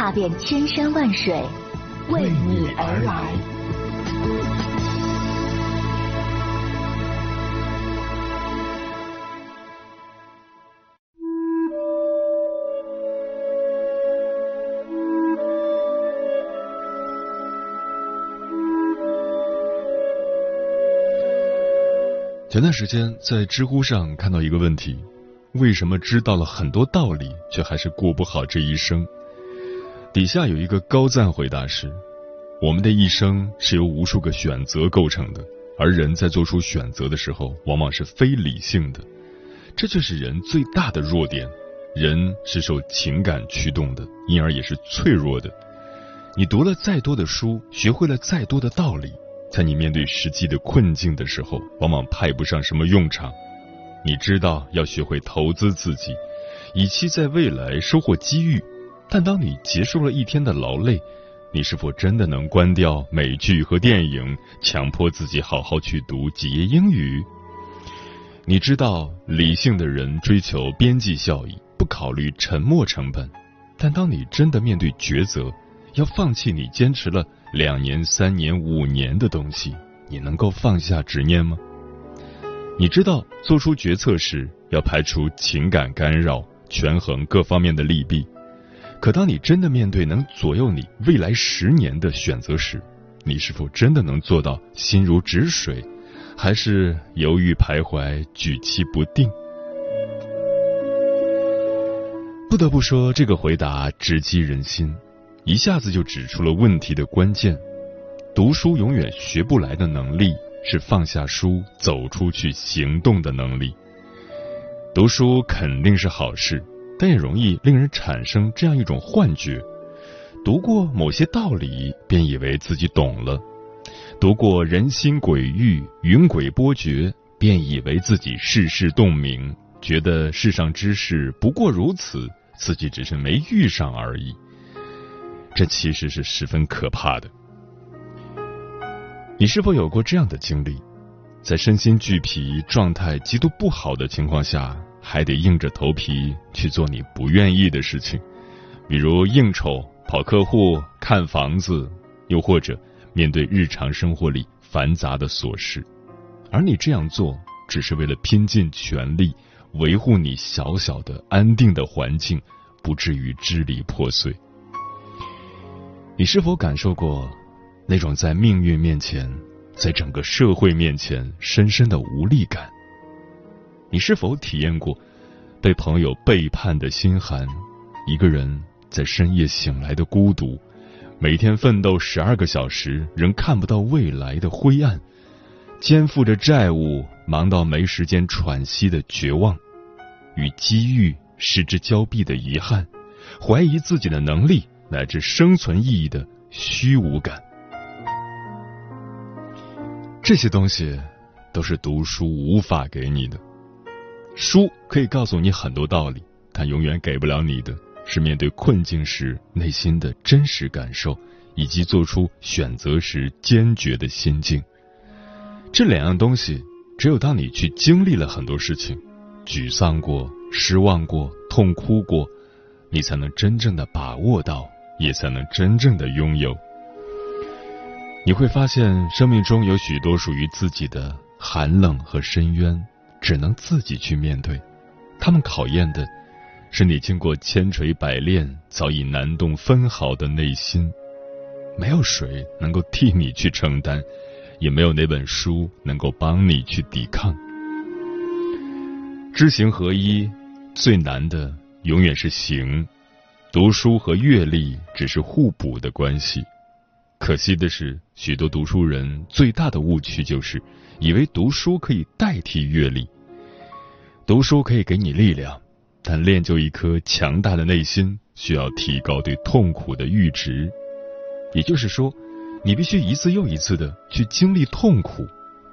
踏遍千山万水，为你而来。前段时间在知乎上看到一个问题：为什么知道了很多道理，却还是过不好这一生？底下有一个高赞回答是：我们的一生是由无数个选择构成的，而人在做出选择的时候，往往是非理性的，这就是人最大的弱点。人是受情感驱动的，因而也是脆弱的。你读了再多的书，学会了再多的道理。在你面对实际的困境的时候，往往派不上什么用场。你知道要学会投资自己，以期在未来收获机遇。但当你结束了一天的劳累，你是否真的能关掉美剧和电影，强迫自己好好去读几页英语？你知道理性的人追求边际效益，不考虑沉没成本。但当你真的面对抉择，要放弃你坚持了。两年、三年、五年的东西，你能够放下执念吗？你知道做出决策时要排除情感干扰，权衡各方面的利弊。可当你真的面对能左右你未来十年的选择时，你是否真的能做到心如止水，还是犹豫徘徊、举棋不定？不得不说，这个回答直击人心。一下子就指出了问题的关键。读书永远学不来的能力，是放下书走出去行动的能力。读书肯定是好事，但也容易令人产生这样一种幻觉：读过某些道理，便以为自己懂了；读过人心诡域、云诡波谲，便以为自己世事洞明，觉得世上之事不过如此，自己只是没遇上而已。这其实是十分可怕的。你是否有过这样的经历？在身心俱疲、状态极度不好的情况下，还得硬着头皮去做你不愿意的事情，比如应酬、跑客户、看房子，又或者面对日常生活里繁杂的琐事，而你这样做，只是为了拼尽全力维护你小小的安定的环境，不至于支离破碎。你是否感受过那种在命运面前，在整个社会面前深深的无力感？你是否体验过被朋友背叛的心寒，一个人在深夜醒来的孤独，每天奋斗十二个小时仍看不到未来的灰暗，肩负着债务忙到没时间喘息的绝望，与机遇失之交臂的遗憾，怀疑自己的能力？乃至生存意义的虚无感，这些东西都是读书无法给你的。书可以告诉你很多道理，但永远给不了你的是面对困境时内心的真实感受，以及做出选择时坚决的心境。这两样东西，只有当你去经历了很多事情，沮丧过、失望过、痛哭过，你才能真正的把握到。也才能真正的拥有。你会发现，生命中有许多属于自己的寒冷和深渊，只能自己去面对。他们考验的，是你经过千锤百炼早已难动分毫的内心。没有谁能够替你去承担，也没有哪本书能够帮你去抵抗。知行合一，最难的永远是行。读书和阅历只是互补的关系，可惜的是，许多读书人最大的误区就是以为读书可以代替阅历。读书可以给你力量，但练就一颗强大的内心，需要提高对痛苦的阈值。也就是说，你必须一次又一次的去经历痛苦，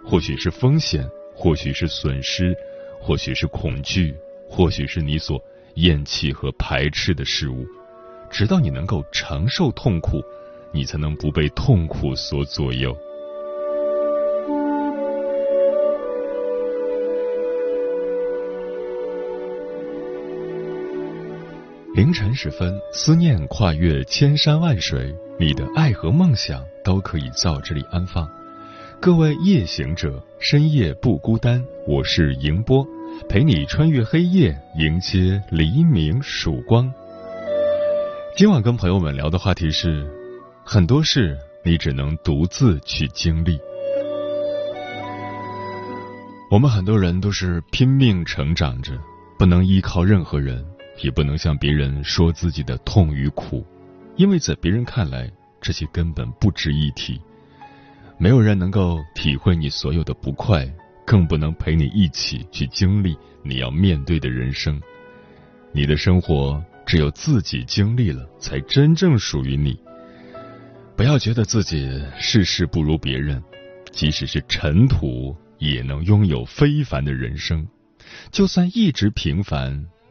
或许是风险，或许是损失，或许是恐惧，或许是你所厌弃和排斥的事物，直到你能够承受痛苦，你才能不被痛苦所左右。凌晨时分，思念跨越千山万水，你的爱和梦想都可以在这里安放。各位夜行者，深夜不孤单，我是迎波，陪你穿越黑夜，迎接黎明曙光。今晚跟朋友们聊的话题是：很多事你只能独自去经历。我们很多人都是拼命成长着，不能依靠任何人。也不能向别人说自己的痛与苦，因为在别人看来，这些根本不值一提。没有人能够体会你所有的不快，更不能陪你一起去经历你要面对的人生。你的生活只有自己经历了，才真正属于你。不要觉得自己事事不如别人，即使是尘土，也能拥有非凡的人生。就算一直平凡。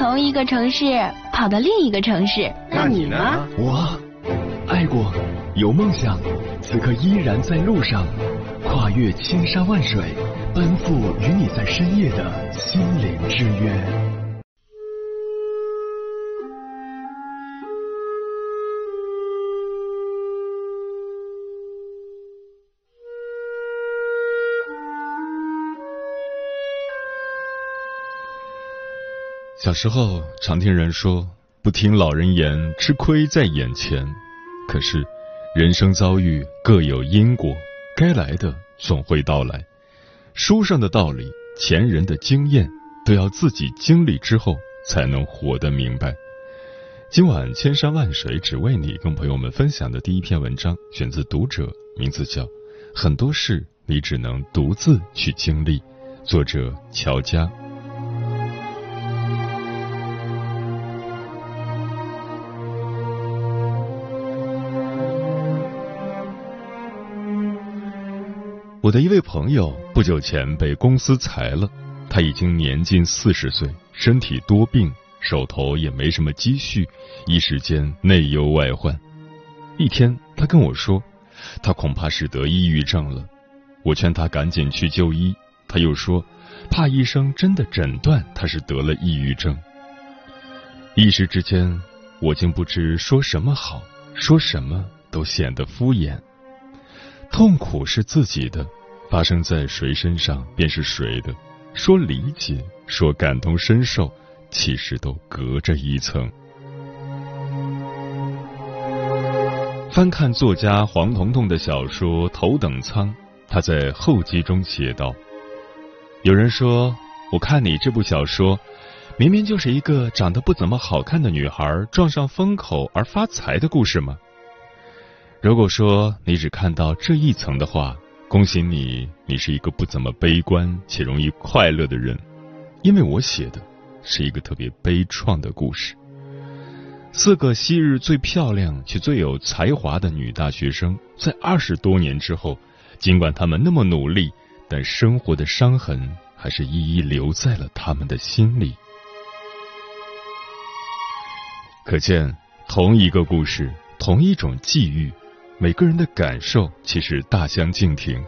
从一个城市跑到另一个城市。那你呢？我。爱过，有梦想，此刻依然在路上。跨越千山万水，奔赴与你在深夜的心灵之约。小时候常听人说，不听老人言，吃亏在眼前。可是，人生遭遇各有因果，该来的总会到来。书上的道理，前人的经验，都要自己经历之后才能活得明白。今晚千山万水只为你，跟朋友们分享的第一篇文章，选自《读者》，名字叫《很多事你只能独自去经历》，作者乔家。我的一位朋友不久前被公司裁了，他已经年近四十岁，身体多病，手头也没什么积蓄，一时间内忧外患。一天，他跟我说，他恐怕是得抑郁症了。我劝他赶紧去就医，他又说，怕医生真的诊断他是得了抑郁症。一时之间，我竟不知说什么好，说什么都显得敷衍。痛苦是自己的。发生在谁身上便是谁的，说理解，说感同身受，其实都隔着一层。翻看作家黄彤彤的小说《头等舱》，他在后记中写道：“有人说，我看你这部小说，明明就是一个长得不怎么好看的女孩撞上风口而发财的故事吗？如果说你只看到这一层的话。”恭喜你，你是一个不怎么悲观且容易快乐的人，因为我写的是一个特别悲怆的故事。四个昔日最漂亮且最有才华的女大学生，在二十多年之后，尽管她们那么努力，但生活的伤痕还是一一留在了她们的心里。可见，同一个故事，同一种际遇。每个人的感受其实大相径庭，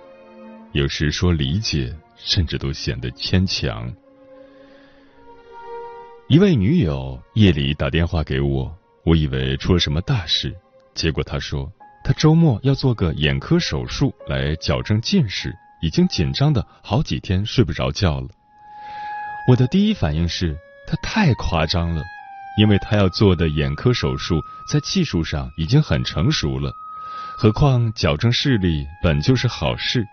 有时说理解，甚至都显得牵强。一位女友夜里打电话给我，我以为出了什么大事，结果她说她周末要做个眼科手术来矫正近视，已经紧张的好几天睡不着觉了。我的第一反应是她太夸张了，因为她要做的眼科手术在技术上已经很成熟了。何况矫正视力本就是好事。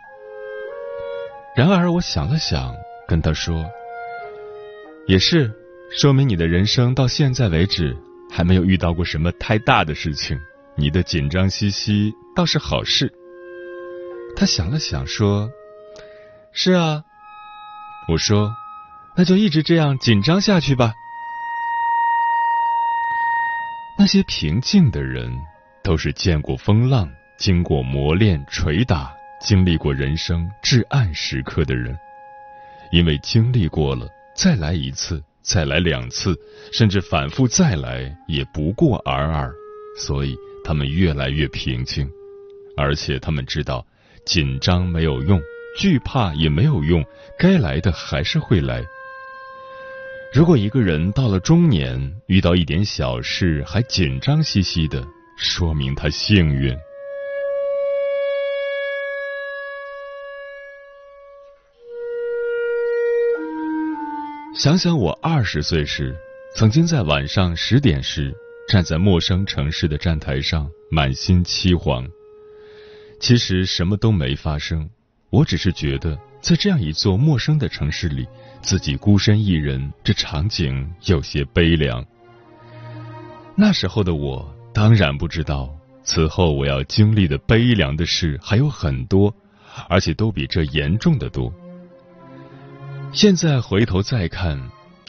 然而我想了想，跟他说：“也是，说明你的人生到现在为止还没有遇到过什么太大的事情，你的紧张兮兮倒是好事。”他想了想说：“是啊。”我说：“那就一直这样紧张下去吧。”那些平静的人。都是见过风浪、经过磨练、捶打、经历过人生至暗时刻的人，因为经历过了，再来一次，再来两次，甚至反复再来，也不过尔尔。所以他们越来越平静，而且他们知道，紧张没有用，惧怕也没有用，该来的还是会来。如果一个人到了中年，遇到一点小事还紧张兮兮的，说明他幸运。想想我二十岁时，曾经在晚上十点时站在陌生城市的站台上，满心凄惶。其实什么都没发生，我只是觉得在这样一座陌生的城市里，自己孤身一人，这场景有些悲凉。那时候的我。当然不知道，此后我要经历的悲凉的事还有很多，而且都比这严重的多。现在回头再看，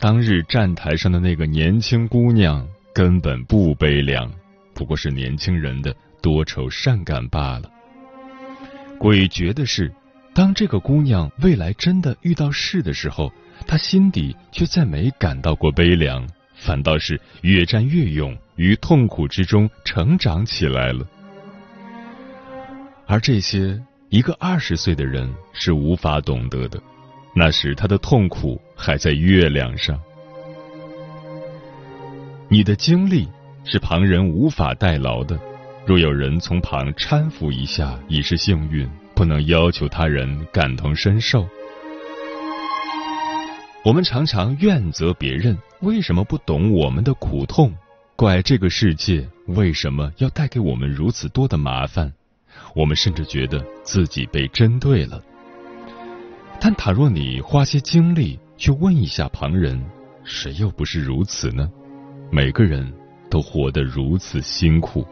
当日站台上的那个年轻姑娘根本不悲凉，不过是年轻人的多愁善感罢了。诡谲的是，当这个姑娘未来真的遇到事的时候，她心底却再没感到过悲凉。反倒是越战越勇，于痛苦之中成长起来了。而这些一个二十岁的人是无法懂得的，那时他的痛苦还在月亮上。你的经历是旁人无法代劳的，若有人从旁搀扶一下，已是幸运，不能要求他人感同身受。我们常常怨责别人为什么不懂我们的苦痛，怪这个世界为什么要带给我们如此多的麻烦。我们甚至觉得自己被针对了。但倘若你花些精力去问一下旁人，谁又不是如此呢？每个人都活得如此辛苦。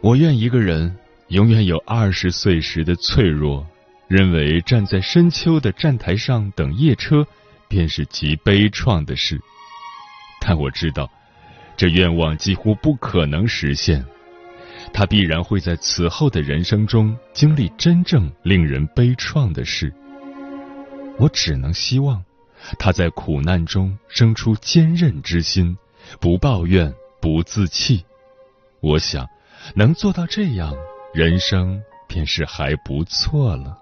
我愿一个人永远有二十岁时的脆弱，认为站在深秋的站台上等夜车，便是极悲怆的事。但我知道，这愿望几乎不可能实现。他必然会在此后的人生中经历真正令人悲怆的事。我只能希望他在苦难中生出坚韧之心，不抱怨，不自弃。我想，能做到这样，人生便是还不错了。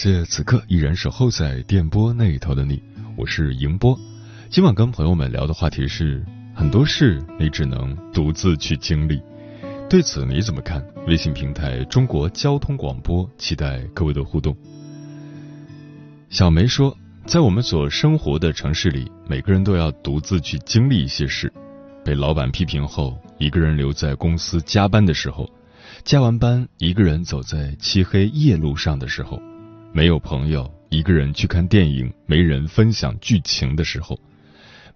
谢此刻依然守候在电波那一头的你，我是迎波。今晚跟朋友们聊的话题是：很多事你只能独自去经历。对此你怎么看？微信平台中国交通广播，期待各位的互动。小梅说，在我们所生活的城市里，每个人都要独自去经历一些事。被老板批评后，一个人留在公司加班的时候；加完班，一个人走在漆黑夜路上的时候。没有朋友，一个人去看电影，没人分享剧情的时候；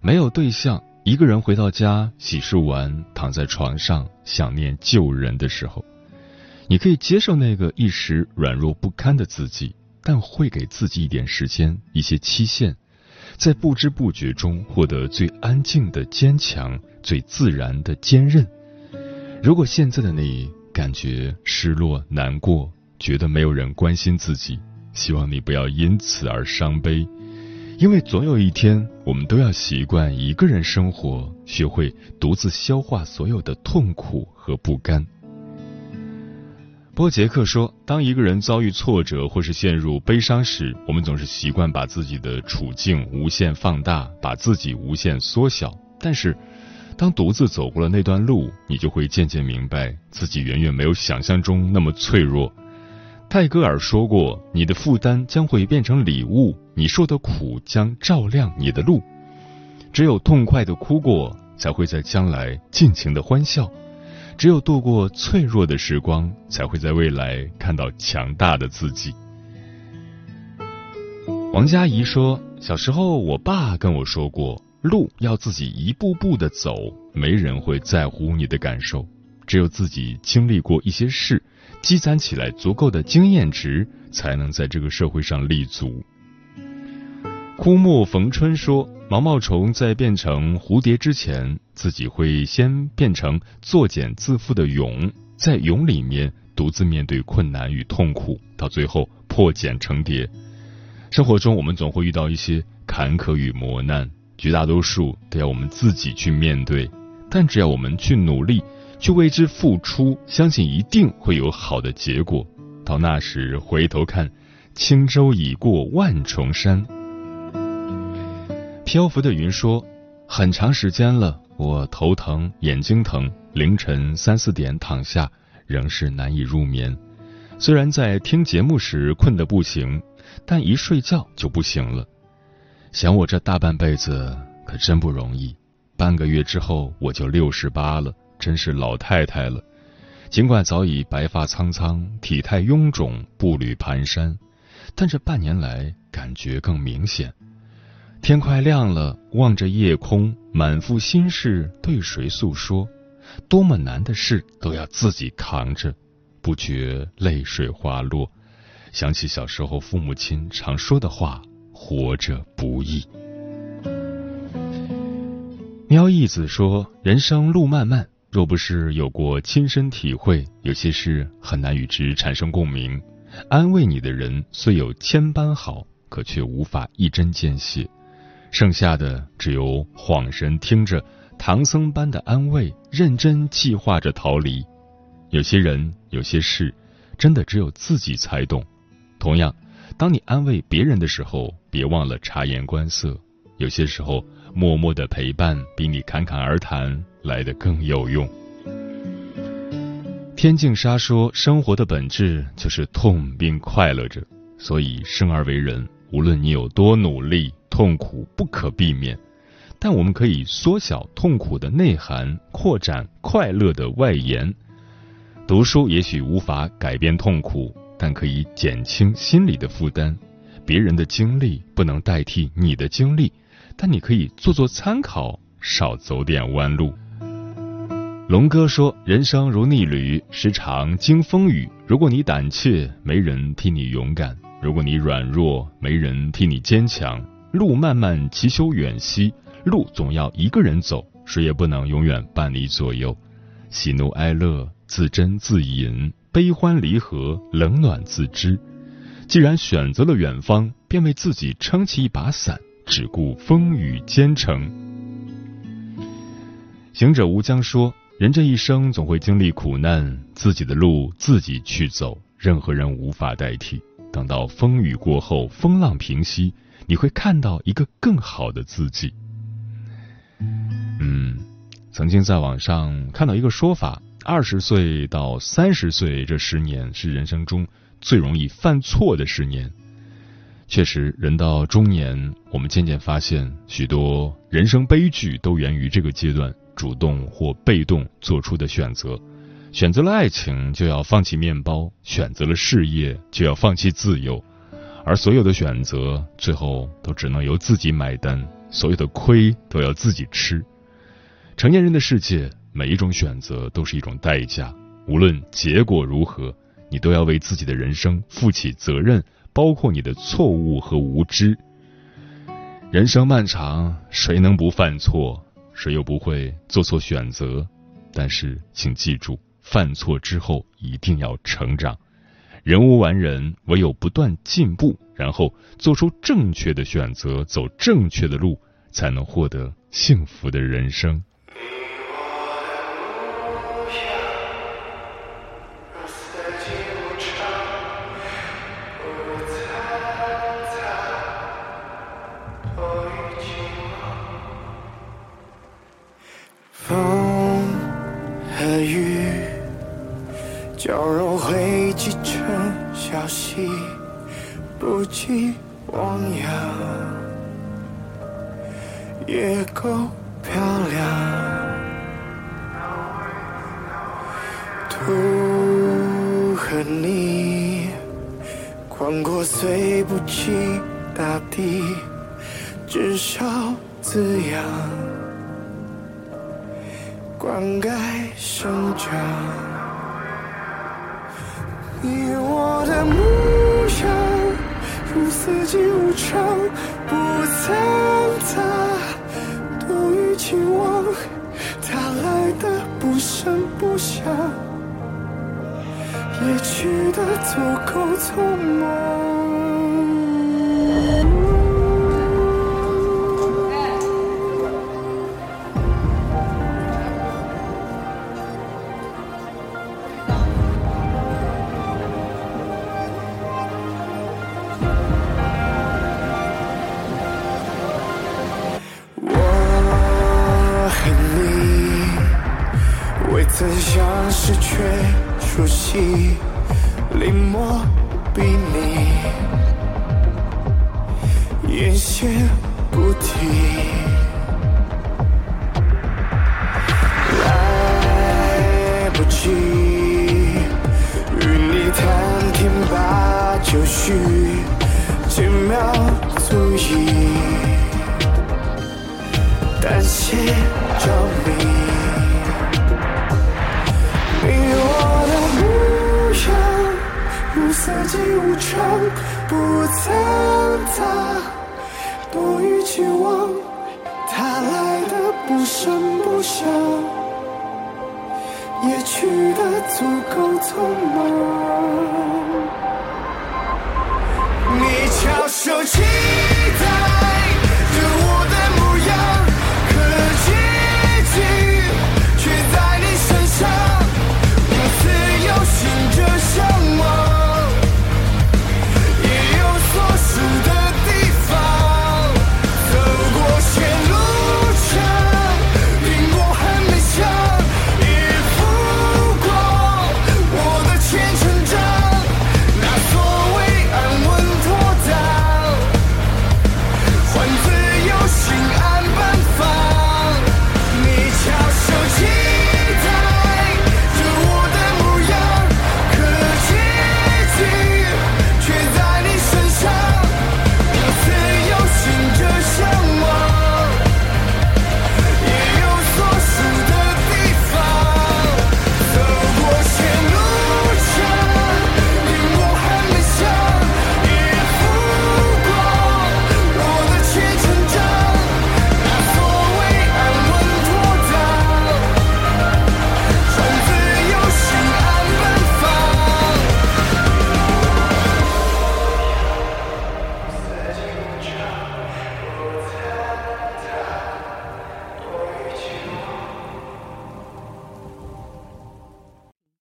没有对象，一个人回到家洗漱完，躺在床上想念旧人的时候，你可以接受那个一时软弱不堪的自己，但会给自己一点时间，一些期限，在不知不觉中获得最安静的坚强，最自然的坚韧。如果现在的你感觉失落、难过，觉得没有人关心自己，希望你不要因此而伤悲，因为总有一天，我们都要习惯一个人生活，学会独自消化所有的痛苦和不甘。波杰克说：“当一个人遭遇挫折或是陷入悲伤时，我们总是习惯把自己的处境无限放大，把自己无限缩小。但是，当独自走过了那段路，你就会渐渐明白，自己远远没有想象中那么脆弱。”泰戈尔说过：“你的负担将会变成礼物，你受的苦将照亮你的路。只有痛快的哭过，才会在将来尽情的欢笑；只有度过脆弱的时光，才会在未来看到强大的自己。”王佳怡说：“小时候，我爸跟我说过，路要自己一步步的走，没人会在乎你的感受，只有自己经历过一些事。”积攒起来足够的经验值，才能在这个社会上立足。枯木逢春说，毛毛虫在变成蝴蝶之前，自己会先变成作茧自缚的蛹，在蛹里面独自面对困难与痛苦，到最后破茧成蝶。生活中，我们总会遇到一些坎坷与磨难，绝大多数都要我们自己去面对，但只要我们去努力。去为之付出，相信一定会有好的结果。到那时回头看，轻舟已过万重山。漂浮的云说：“很长时间了，我头疼、眼睛疼，凌晨三四点躺下，仍是难以入眠。虽然在听节目时困得不行，但一睡觉就不行了。想我这大半辈子可真不容易，半个月之后我就六十八了，真是老太太了。尽管早已白发苍苍，体态臃肿，步履蹒跚，但这半年来感觉更明显。天快亮了，望着夜空，满腹心事对谁诉说？多么难的事都要自己扛着，不觉泪水滑落。想起小时候父母亲常说的话：“活着不易。”喵义子说：“人生路漫漫。”若不是有过亲身体会，有些事很难与之产生共鸣。安慰你的人虽有千般好，可却无法一针见血。剩下的只有恍神听着唐僧般的安慰，认真计划着逃离。有些人，有些事，真的只有自己才懂。同样，当你安慰别人的时候，别忘了察言观色。有些时候，默默的陪伴比你侃侃而谈。来的更有用。天净沙说：“生活的本质就是痛并快乐着，所以生而为人，无论你有多努力，痛苦不可避免。但我们可以缩小痛苦的内涵，扩展快乐的外延。读书也许无法改变痛苦，但可以减轻心理的负担。别人的经历不能代替你的经历，但你可以做做参考，少走点弯路。”龙哥说：“人生如逆旅，时常经风雨。如果你胆怯，没人替你勇敢；如果你软弱，没人替你坚强。路漫漫其修远兮，路总要一个人走，谁也不能永远伴你左右。喜怒哀乐自斟自饮，悲欢离合冷暖自知。既然选择了远方，便为自己撑起一把伞，只顾风雨兼程。”行者无疆说。人这一生总会经历苦难，自己的路自己去走，任何人无法代替。等到风雨过后，风浪平息，你会看到一个更好的自己。嗯，曾经在网上看到一个说法：二十岁到三十岁这十年是人生中最容易犯错的十年。确实，人到中年，我们渐渐发现，许多人生悲剧都源于这个阶段。主动或被动做出的选择，选择了爱情就要放弃面包，选择了事业就要放弃自由，而所有的选择最后都只能由自己买单，所有的亏都要自己吃。成年人的世界，每一种选择都是一种代价，无论结果如何，你都要为自己的人生负起责任，包括你的错误和无知。人生漫长，谁能不犯错？谁又不会做错选择？但是，请记住，犯错之后一定要成长。人无完人，唯有不断进步，然后做出正确的选择，走正确的路，才能获得幸福的人生。也够漂亮，图和你宽阔，虽不济大地，至少滋养灌溉生长。你我的模样，如四季无常，不曾在。声不响，也去的足够匆忙。是却熟悉，临摹笔你，眼线不停。如四季无常，不曾他多余期望，他来的不声不响，也去的足够匆忙。你翘首期待。